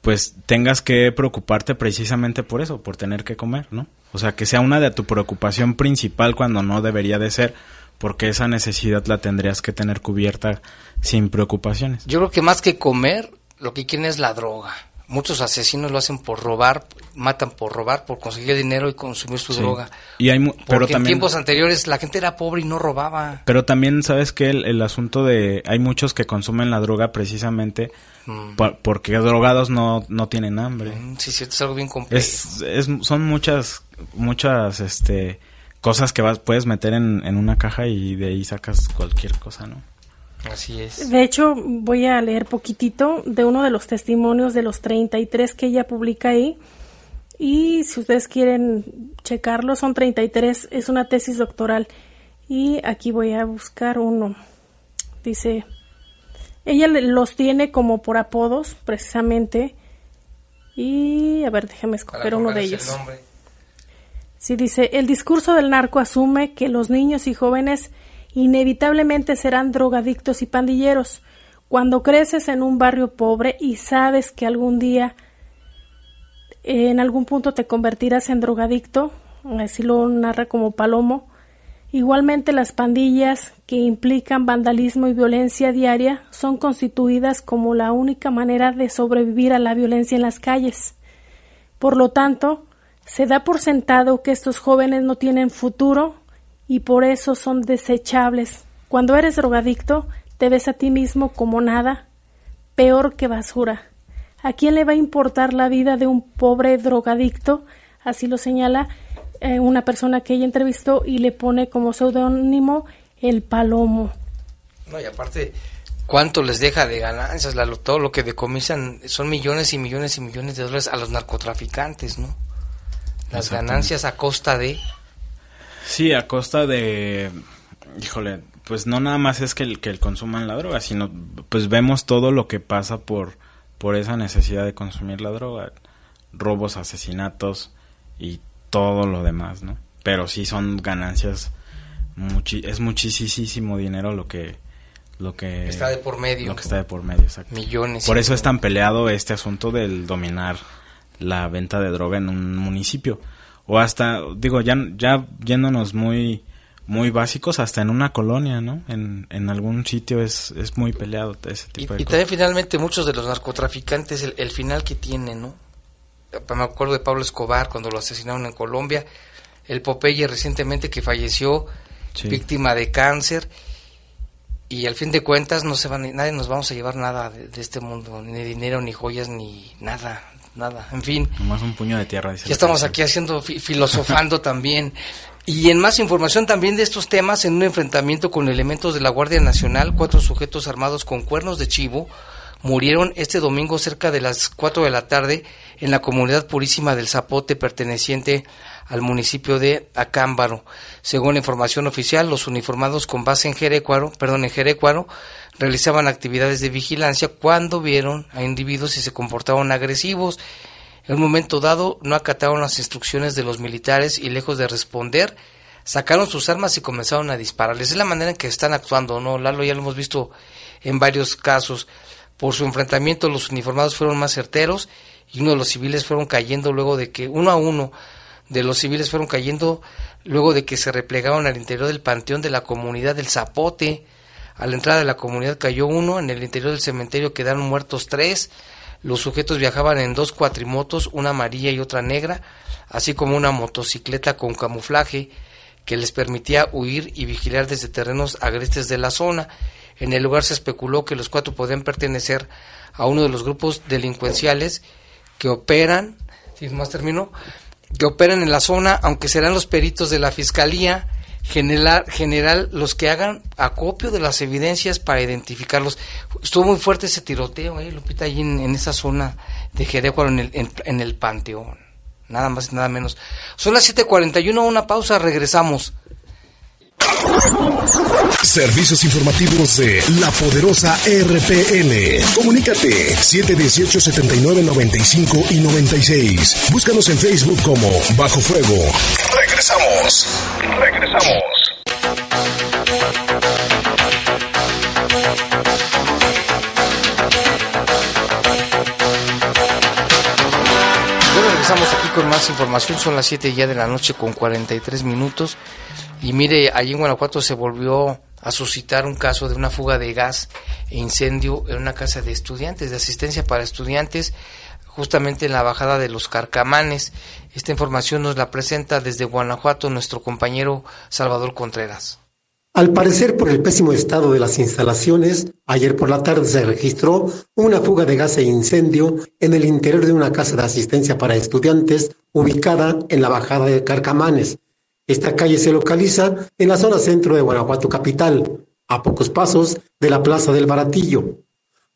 pues tengas que preocuparte precisamente por eso, por tener que comer, ¿no? O sea, que sea una de tu preocupación principal cuando no debería de ser, porque esa necesidad la tendrías que tener cubierta sin preocupaciones. Yo creo que más que comer, lo que quieren es la droga. Muchos asesinos lo hacen por robar, matan por robar, por conseguir dinero y consumir su Sí. droga. Y hay Porque pero en tiempos anteriores la gente era pobre y no robaba. Pero también sabes que el, el asunto de hay muchos que consumen la droga precisamente Mm. por- porque drogados no, no tienen hambre. Mm, Sí, sí, es algo bien complejo. Es, es, son muchas, muchas, este, cosas que vas, puedes meter en, en una caja y de ahí sacas cualquier cosa, ¿no? Así es. De hecho, voy a leer poquitito de uno de los testimonios de los 33 que ella publica ahí. Y si ustedes quieren checarlo, son 33, es una tesis doctoral. Y aquí voy a buscar uno. Dice, ella le- los tiene como por apodos, precisamente. Y a ver, déjame escoger uno de el ellos. nombre. Sí, dice, el discurso del narco asume que los niños y jóvenes inevitablemente serán drogadictos y pandilleros. Cuando creces en un barrio pobre y sabes que algún día en algún punto te convertirás en drogadicto, así lo narra como Palomo, igualmente las pandillas que implican vandalismo y violencia diaria son constituidas como la única manera de sobrevivir a la violencia en las calles. Por lo tanto, se da por sentado que estos jóvenes no tienen futuro y por eso son desechables. Cuando eres drogadicto, te ves a ti mismo como nada, peor que basura. ¿A quién le va a importar la vida de un pobre drogadicto? Así lo señala eh, una persona que ella entrevistó y le pone como seudónimo el palomo. No, y aparte, ¿cuánto les deja de ganancias? La- todo lo que decomisan son millones y millones y millones de dólares a los narcotraficantes, ¿no? Las ganancias a costa de... Sí, a costa de, híjole, pues no nada más es que el que el consuman la droga, sino pues vemos todo lo que pasa por por esa necesidad de consumir la droga, robos, asesinatos y todo lo demás, ¿no? Pero sí son ganancias muchi- es muchísimo dinero lo que lo que Está de por medio. lo que está de por medio, exacto. Millones. Por eso es tan peleado este asunto del dominar la venta de droga en un municipio. O hasta, digo, ya, ya yéndonos muy, muy básicos, hasta en una colonia, ¿no? En, en algún sitio es, es muy peleado ese Y, tipo de y cosas. también finalmente muchos de los narcotraficantes, el, el final que tienen, ¿no? Me acuerdo de Pablo Escobar cuando lo asesinaron en Colombia, el Popeye recientemente que falleció, Sí. víctima de cáncer, y al fin de cuentas no se van, nadie nos vamos a llevar nada de, de este mundo, ni dinero, ni joyas, ni nada, nada, en fin. Nomás un puño de tierra. dice Ya estamos aquí haciendo, fi- filosofando [LAUGHS] también. Y en más información también de estos temas, en un enfrentamiento con elementos de la Guardia Nacional, cuatro sujetos armados con cuernos de chivo murieron este domingo cerca de las 4 de la tarde en la comunidad purísima del Zapote perteneciente al municipio de Acámbaro. Según la información oficial, los uniformados con base en Jerecuaro, perdón, en Jerecuaro, realizaban actividades de vigilancia cuando vieron a individuos y se comportaban agresivos. En un momento dado no acataron las instrucciones de los militares y lejos de responder, sacaron sus armas y comenzaron a dispararles. Es la manera en que están actuando, ¿no? Lalo ya lo hemos visto en varios casos. Por su enfrentamiento los uniformados fueron más certeros y uno de los civiles fueron cayendo luego de que uno a uno de los civiles fueron cayendo luego de que se replegaron al interior del panteón de la comunidad del Zapote. A la entrada de la comunidad cayó uno, en el interior del cementerio quedaron muertos tres. Los sujetos viajaban en dos cuatrimotos, una amarilla y otra negra, así como una motocicleta con camuflaje que les permitía huir y vigilar desde terrenos agrestes de la zona. En el lugar se especuló que los cuatro podían pertenecer a uno de los grupos delincuenciales que operan, si más termino, que operan en la zona, aunque serán los peritos de la Fiscalía general, general los que hagan acopio de las evidencias para identificarlos. Estuvo muy fuerte ese tiroteo, eh, Lupita, ahí en, esa zona de Jerecuaro, en el, en, el Panteón. Nada más, nada menos. Son las 7:41, una pausa, regresamos. Servicios informativos de la poderosa RPN. Comunícate 718-7995 y 96. Búscanos en Facebook como Bajo Fuego. Regresamos. Regresamos. Bueno, regresamos aquí con más información. Son las 7 ya de la noche con 43 minutos. Y mire, allí en Guanajuato se volvió a suscitar un caso de una fuga de gas e incendio en una casa de estudiantes, de asistencia para estudiantes, justamente en la bajada de los Carcamanes. Esta información nos la presenta desde Guanajuato nuestro compañero Salvador Contreras. Al parecer, por el pésimo estado de las instalaciones, ayer por la tarde se registró una fuga de gas e incendio en el interior de una casa de asistencia para estudiantes ubicada en la bajada de Carcamanes, esta calle se localiza en la zona centro de Guanajuato capital, a pocos pasos de la Plaza del Baratillo.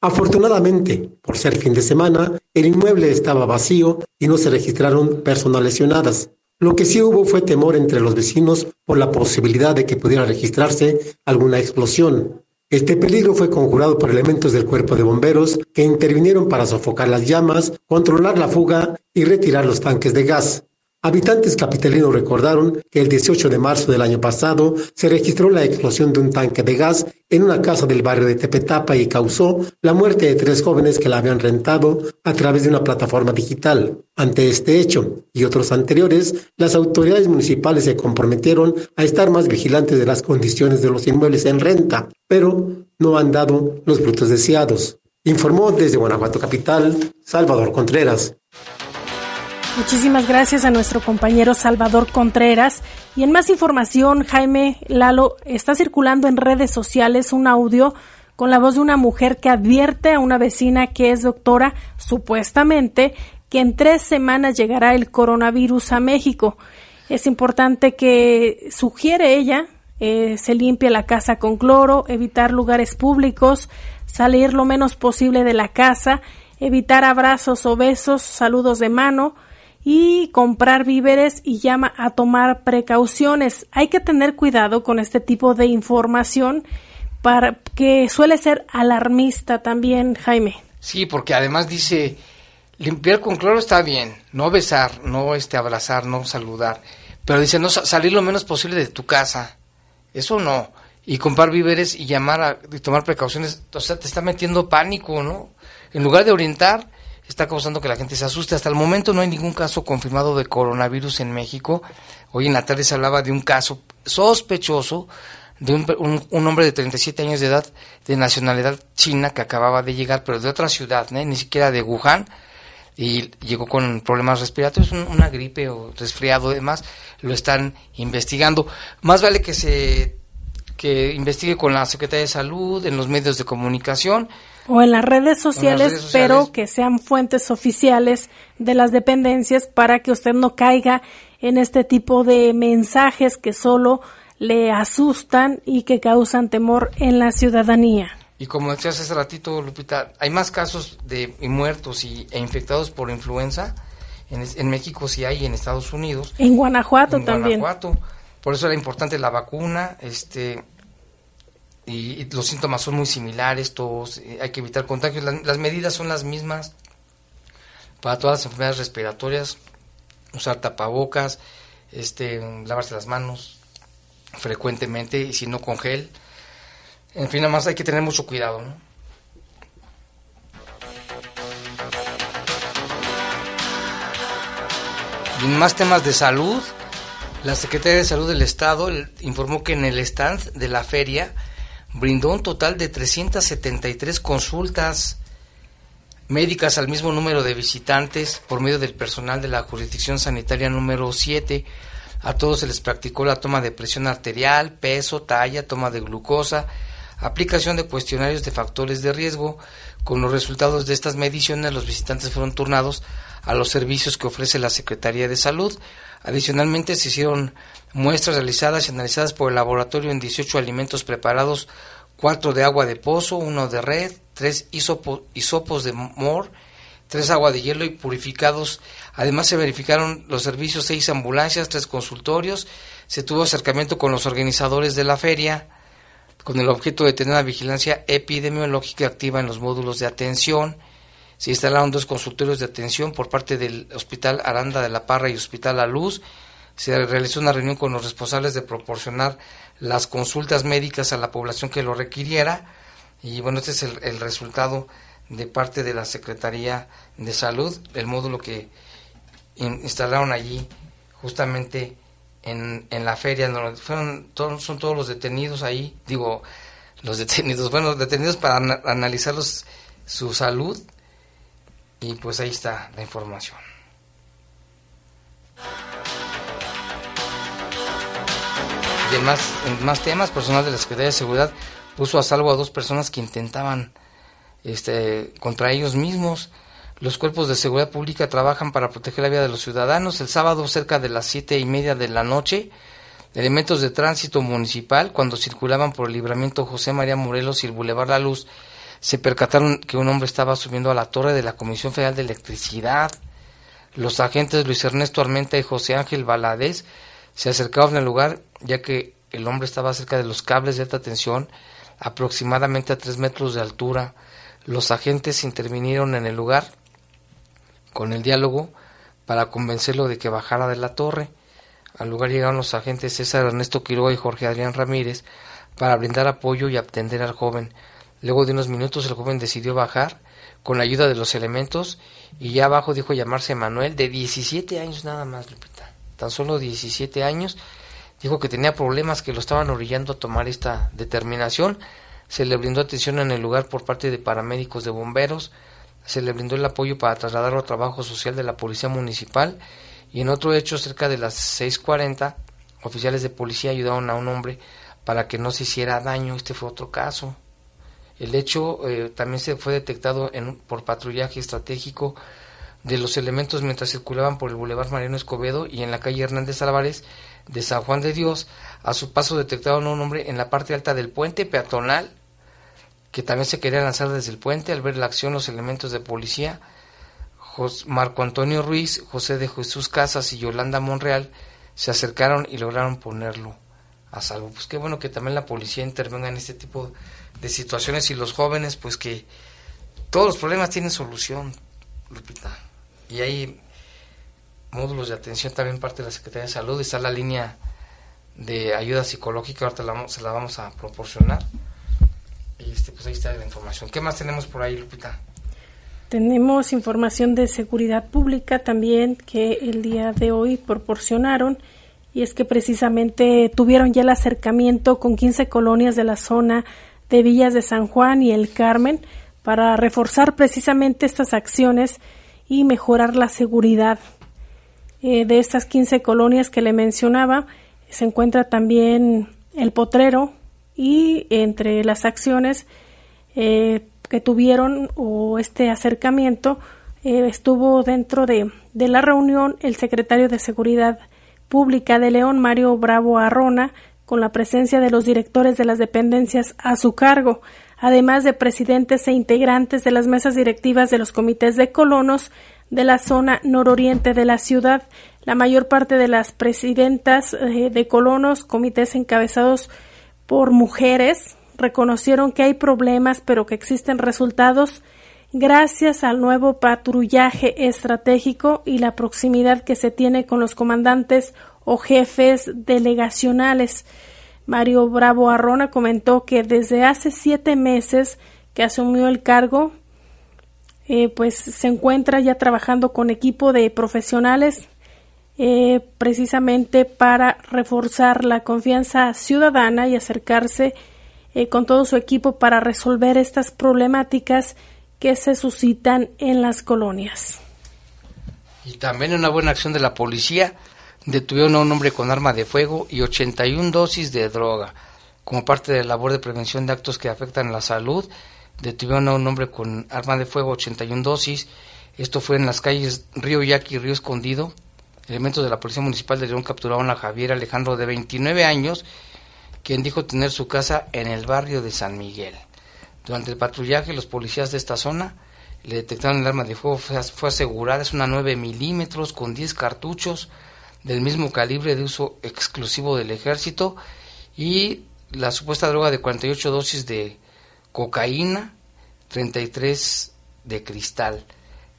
Afortunadamente, por ser fin de semana, el inmueble estaba vacío y no se registraron personas lesionadas. Lo que sí hubo fue temor entre los vecinos por la posibilidad de que pudiera registrarse alguna explosión. Este peligro fue conjurado por elementos del cuerpo de bomberos que intervinieron para sofocar las llamas, controlar la fuga y retirar los tanques de gas. Habitantes capitalinos recordaron que el 18 de marzo del año pasado se registró la explosión de un tanque de gas en una casa del barrio de Tepetapa y causó la muerte de tres jóvenes que la habían rentado a través de una plataforma digital. Ante este hecho y otros anteriores, las autoridades municipales se comprometieron a estar más vigilantes de las condiciones de los inmuebles en renta, pero no han dado los frutos deseados. Informó desde Guanajuato Capital, Salvador Contreras. Muchísimas gracias a nuestro compañero Salvador Contreras. Y en más información, Jaime Lalo, está circulando en redes sociales un audio con la voz de una mujer que advierte a una vecina que es doctora, supuestamente, que en tres semanas llegará el coronavirus a México. Es importante que sugiere ella eh, se limpie la casa con cloro, evitar lugares públicos, salir lo menos posible de la casa, evitar abrazos o besos, saludos de mano, y comprar víveres y llama a tomar precauciones. Hay que tener cuidado con este tipo de información para que suele ser alarmista también, Jaime. Sí, porque además dice limpiar con cloro está bien, no besar, no este abrazar, no saludar, pero dice no salir lo menos posible de tu casa. Eso no. Y comprar víveres y llamar a y tomar precauciones, o sea, te está metiendo pánico, ¿no? En lugar de orientar, está causando que la gente se asuste. Hasta el momento no hay ningún caso confirmado de coronavirus en México. Hoy en la tarde se hablaba de un caso sospechoso de un, un, hombre de 37 años de edad, de nacionalidad china, que acababa de llegar, pero de otra ciudad, ¿eh? ni siquiera de Wuhan, y llegó con problemas respiratorios, una gripe o resfriado, demás, lo están investigando. Más vale que se que investigue con la Secretaría de Salud, en los medios de comunicación. O en las redes sociales, pero que sean fuentes oficiales de las dependencias para que usted no caiga en este tipo de mensajes que solo le asustan y que causan temor en la ciudadanía. Y como decías hace ratito, Lupita, hay más casos de muertos y, e infectados por influenza en, México sí hay, en Estados Unidos. En Guanajuato también. Guanajuato. Por eso era importante la vacuna, este, y, los síntomas son muy similares, todos, eh, hay que evitar contagios. Las, medidas son las mismas para todas las enfermedades respiratorias, usar tapabocas, este, lavarse las manos frecuentemente y si no con gel. En fin, nada más hay que tener mucho cuidado, ¿no? Más temas de salud, la Secretaría de Salud del Estado informó que en el stand de la feria brindó un total de 373 consultas médicas al mismo número de visitantes por medio del personal de la jurisdicción sanitaria número 7. A todos se les practicó la toma de presión arterial, peso, talla, toma de glucosa, aplicación de cuestionarios de factores de riesgo. Con los resultados de estas mediciones, los visitantes fueron turnados a los servicios que ofrece la Secretaría de Salud. Adicionalmente, se hicieron muestras realizadas y analizadas por el laboratorio en 18 alimentos preparados, 4 de agua de pozo, 1 de red, 3 hisopos de mor, 3 agua de hielo y purificados. Además, se verificaron los servicios, 6 ambulancias, 3 consultorios. Se tuvo acercamiento con los organizadores de la feria con el objeto de tener la vigilancia epidemiológica activa en los módulos de atención. Se instalaron dos consultorios de atención por parte del Hospital Aranda de la Parra y Hospital La Luz. Se realizó una reunión con los responsables de proporcionar las consultas médicas a la población que lo requiriera. Y bueno, este es el, resultado de parte de la Secretaría de Salud, el módulo que instalaron allí justamente en, en la feria, fueron, son todos los detenidos ahí, digo, los detenidos, [LAUGHS] bueno, detenidos para analizar su salud y pues ahí está la información. En más, temas, personal de la Secretaría de Seguridad puso a salvo a dos personas que intentaban este, contra ellos mismos. Los cuerpos de seguridad pública trabajan para proteger la vida de los ciudadanos. El sábado, cerca de las siete y media de la noche, elementos de tránsito municipal, cuando circulaban por el libramiento José María Morelos y el Boulevard La Luz, se percataron que un hombre estaba subiendo a la torre de la Comisión Federal de Electricidad. Los agentes Luis Ernesto Armenta y José Ángel Valadez se acercaron al lugar, ya que el hombre estaba cerca de los cables de alta tensión, aproximadamente a tres metros de altura. Los agentes intervinieron en el lugar con el diálogo para convencerlo de que bajara de la torre. Al lugar llegaron los agentes César Ernesto Quiroga y Jorge Adrián Ramírez para brindar apoyo y atender al joven. Luego de unos minutos el joven decidió bajar con la ayuda de los elementos y ya abajo dijo llamarse Manuel, de 17 años nada más, Lupita. Tan solo 17 años. Dijo que tenía problemas que lo estaban orillando a tomar esta determinación. Se le brindó atención en el lugar por parte de paramédicos de bomberos, se le brindó el apoyo para trasladarlo a trabajo social de la Policía Municipal y en otro hecho cerca de las 6.40 oficiales de policía ayudaron a un hombre para que no se hiciera daño. Este fue otro caso. El hecho eh, también se fue detectado en, por patrullaje estratégico de los elementos mientras circulaban por el Boulevard Mariano Escobedo y en la calle Hernández Álvarez de San Juan de Dios. A su paso detectaron a un hombre en la parte alta del puente peatonal que también se quería lanzar desde el puente al ver la acción los elementos de policía. Marco Antonio Ruiz, José de Jesús Casas y Yolanda Monreal se acercaron y lograron ponerlo a salvo. Pues qué bueno que también la policía intervenga en este tipo de situaciones y los jóvenes, pues que todos los problemas tienen solución, Lupita. Y hay módulos de atención también parte de la Secretaría de Salud. Está la línea de ayuda psicológica, ahorita se la vamos a proporcionar este, pues ahí está la información. ¿Qué más tenemos por ahí, Lupita? Tenemos información de seguridad pública también que el día de hoy proporcionaron y es que precisamente tuvieron ya el acercamiento con 15 colonias de la zona de Villas de San Juan y El Carmen para reforzar precisamente estas acciones y mejorar la seguridad. Eh, de estas 15 colonias que le mencionaba, se encuentra también el Potrero, y entre las acciones eh, que tuvieron o este acercamiento eh, estuvo dentro de, de, la reunión el secretario de Seguridad Pública de León, Mario Bravo Arrona, con la presencia de los directores de las dependencias a su cargo, además de presidentes e integrantes de las mesas directivas de los comités de colonos de la zona nororiente de la ciudad. La mayor parte de las presidentas eh, de colonos, comités encabezados por mujeres, reconocieron que hay problemas, pero que existen resultados gracias al nuevo patrullaje estratégico y la proximidad que se tiene con los comandantes o jefes delegacionales. Mario Bravo Arrona comentó que desde hace siete meses que asumió el cargo, eh, pues se encuentra ya trabajando con equipo de profesionales eh, precisamente para reforzar la confianza ciudadana y acercarse eh, con todo su equipo para resolver estas problemáticas que se suscitan en las colonias. Y también una buena acción de la policía, detuvieron a un hombre con arma de fuego y 81 dosis de droga. Como parte de la labor de prevención de actos que afectan la salud, detuvieron a un hombre con arma de fuego, 81 dosis. Esto fue en las calles Río Yaqui y Río Escondido. Elementos de la Policía Municipal de León capturaron a Javier Alejandro de 29 años, quien dijo tener su casa en el barrio de San Miguel. Durante el patrullaje, los policías de esta zona le detectaron el arma de fuego, fue, asegurada, es una 9 milímetros con 10 cartuchos del mismo calibre de uso exclusivo del ejército y la supuesta droga de 48 dosis de cocaína, 33 de cristal.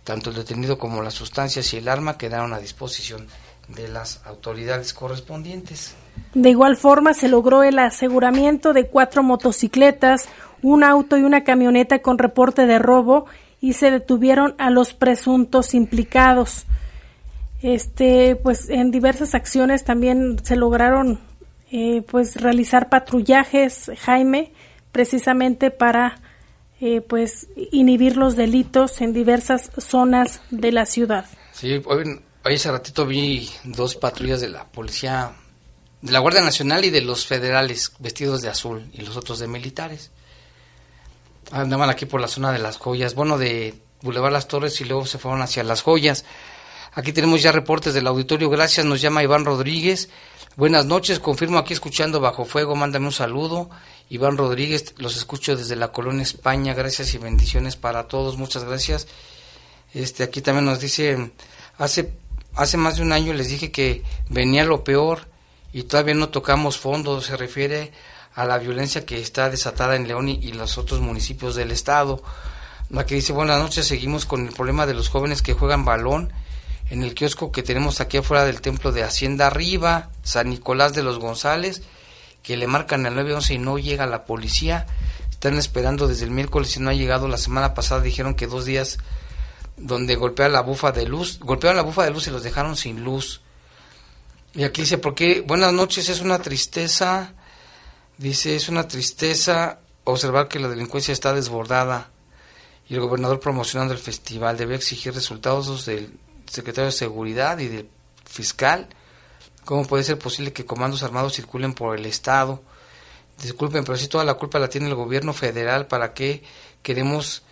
Tanto el detenido como las sustancias y el arma quedaron a disposición de las autoridades correspondientes. De igual forma, se logró el aseguramiento de cuatro motocicletas, un auto y una camioneta con reporte de robo y se detuvieron a los presuntos implicados. Este, pues en diversas acciones también se lograron eh, pues realizar patrullajes, Jaime, precisamente para eh, pues inhibir los delitos en diversas zonas de la ciudad. Sí, hoy, hoy ese ratito vi dos patrullas de la policía, de la Guardia Nacional y de los federales vestidos de azul y los otros de militares andaban aquí por la zona de las joyas, bueno, de Boulevard Las Torres y luego se fueron hacia las joyas. Aquí tenemos ya reportes del auditorio, gracias, nos llama Iván Rodríguez. Buenas noches, confirmo aquí escuchando Bajo Fuego, mándame un saludo. Iván Rodríguez, los escucho desde la colonia España, gracias y bendiciones para todos, muchas gracias. Este, aquí también nos dice, hace, hace más de un año les dije que venía lo peor y todavía no tocamos fondo, se refiere a la violencia que está desatada en León y, los otros municipios del estado. La que dice, buenas noches, seguimos con el problema de los jóvenes que juegan balón en el kiosco que tenemos aquí afuera del templo de Hacienda Arriba, San Nicolás de los González, que le marcan al 911 y no llega la policía. Están esperando desde el miércoles y no ha llegado. La semana pasada dijeron que dos días donde golpea la bufa de luz, golpearon la bufa de luz y los dejaron sin luz. Y aquí dice, porque buenas noches, es una tristeza Dice, es una tristeza observar que la delincuencia está desbordada y el gobernador promocionando el festival debe exigir resultados del secretario de Seguridad y del fiscal. ¿Cómo puede ser posible que comandos armados circulen por el Estado? Disculpen, pero si toda la culpa la tiene el gobierno federal, ¿para qué queremos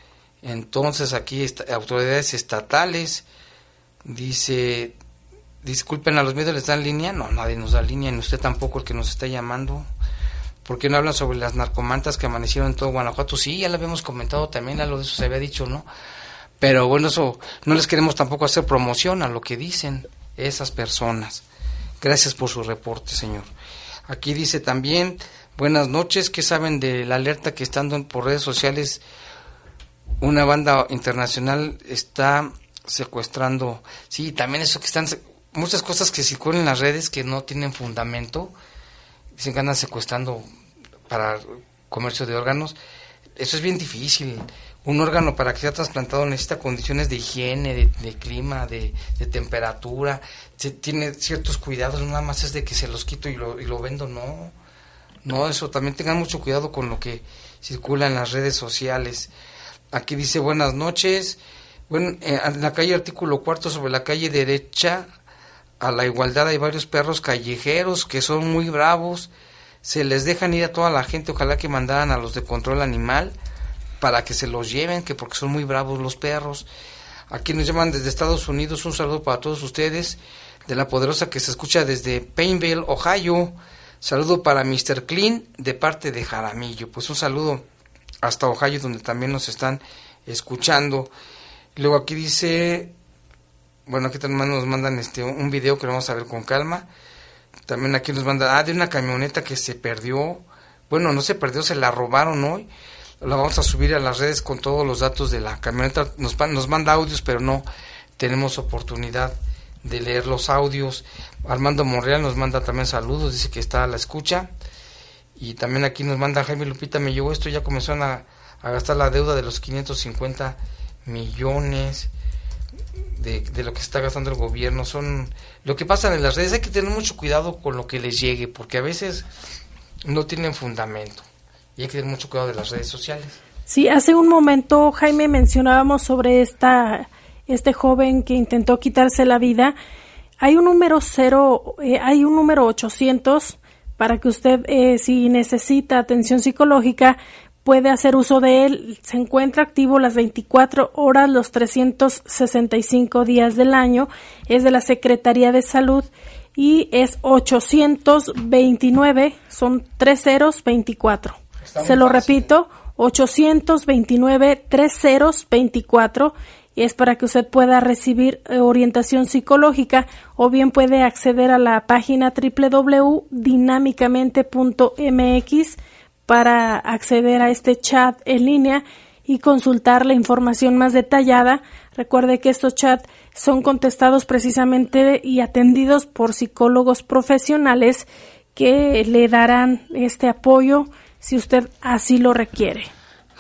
entonces aquí autoridades estatales? Dice, disculpen, a los medios les dan línea. No, nadie nos da línea, ni usted tampoco el que nos está llamando. ¿Por qué no hablan sobre las narcomantas que amanecieron en todo Guanajuato? Sí, ya lo habíamos comentado también, algo de eso se había dicho, ¿no? Pero bueno, eso no les queremos tampoco hacer promoción a lo que dicen esas personas. Gracias por su reporte, señor. Aquí dice también, buenas noches, ¿qué saben de la alerta que estando por redes sociales una banda internacional está secuestrando? Sí, también eso que están, muchas cosas que circulan en las redes que no tienen fundamento dicen que andan secuestrando para comercio de órganos. Eso es bien difícil. Un órgano para que sea trasplantado necesita condiciones de higiene, de, clima, de, temperatura. Se tiene ciertos cuidados, no nada más es de que se los quito y lo, y lo vendo, no. No, eso también tengan mucho cuidado con lo que circula en las redes sociales. Aquí dice buenas noches. Bueno, eh, en la calle artículo cuarto sobre la calle derecha a la igualdad hay varios perros callejeros que son muy bravos, se les dejan ir a toda la gente, ojalá que mandaran a los de control animal para que se los lleven, que porque son muy bravos los perros. Aquí nos llaman desde Estados Unidos, un saludo para todos ustedes. de la poderosa que se escucha desde Painville, Ohio. Saludo para Mr. Clean de parte de Jaramillo. Pues un saludo hasta Ohio donde también nos están escuchando. Luego aquí dice, bueno, aquí también nos mandan este un video que vamos a ver con calma. También aquí nos manda, ah, de una camioneta que se perdió. Bueno, no se perdió, se la robaron hoy. La vamos a subir a las redes con todos los datos de la camioneta. Nos, nos manda audios, pero no tenemos oportunidad de leer los audios. Armando Monreal nos manda también saludos, dice que está a la escucha. Y también aquí nos manda Jaime Lupita, me llegó esto, ya comenzó a, a gastar la deuda de los 550 millones de, de, lo que está gastando el gobierno. Son lo que pasa en las redes. Hay que tener mucho cuidado con lo que les llegue, porque a veces no tienen fundamento. Y hay que tener mucho cuidado de las redes sociales. Sí, hace un momento, Jaime, mencionábamos sobre esta este joven que intentó quitarse la vida. Hay un número cero, eh, hay un número 800 para que usted, eh, si necesita atención psicológica, puede hacer uso de él. Se encuentra activo las 24 horas, los 365 días del año. Es de la Secretaría de Salud y es 829, son tres ceros 24. Se lo repito, 829 tres ceros 24 y es para que usted pueda recibir eh, orientación psicológica o bien puede acceder a la página www.dinámicamente.mx para acceder a este chat en línea y consultar la información más detallada. Recuerde que estos chats son contestados precisamente y atendidos por psicólogos profesionales que le darán este apoyo si usted así lo requiere.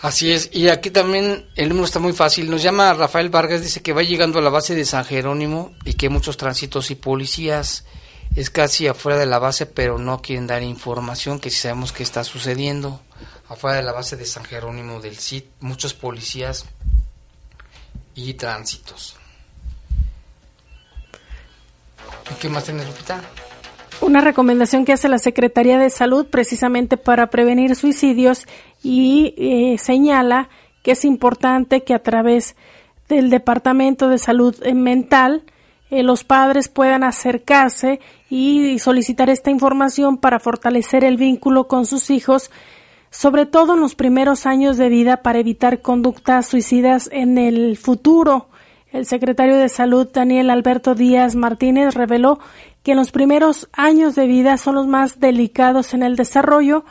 Así es, y aquí también el número está muy fácil. Nos llama Rafael Vargas, dice que va llegando a la base de San Jerónimo y que muchos tránsitos y policías es casi afuera de la base, pero no quieren dar información, que si sabemos qué está sucediendo afuera de la base de San Jerónimo del CIT, muchos policías y tránsitos. ¿Y qué más tiene Lupita? Una recomendación que hace la Secretaría de Salud precisamente para prevenir suicidios y eh, señala que es importante que a través del Departamento de Salud Mental eh, los padres puedan acercarse y solicitar esta información para fortalecer el vínculo con sus hijos, sobre todo en los primeros años de vida para evitar conductas suicidas en el futuro. El secretario de Salud, Daniel Alberto Díaz Martínez, reveló que en los primeros años de vida son los más delicados en el desarrollo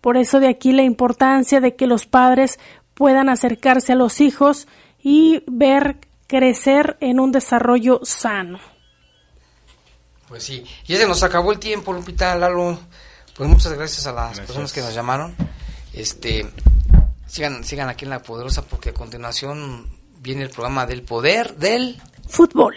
por eso de aquí la importancia de que los padres puedan acercarse a los hijos y ver crecer en un desarrollo sano. Pues sí, y se nos acabó el tiempo, Lupita, Lalo. Pues muchas gracias a las personas que nos llamaron. Este, sigan, sigan aquí en La Poderosa porque a continuación viene el programa del poder del fútbol.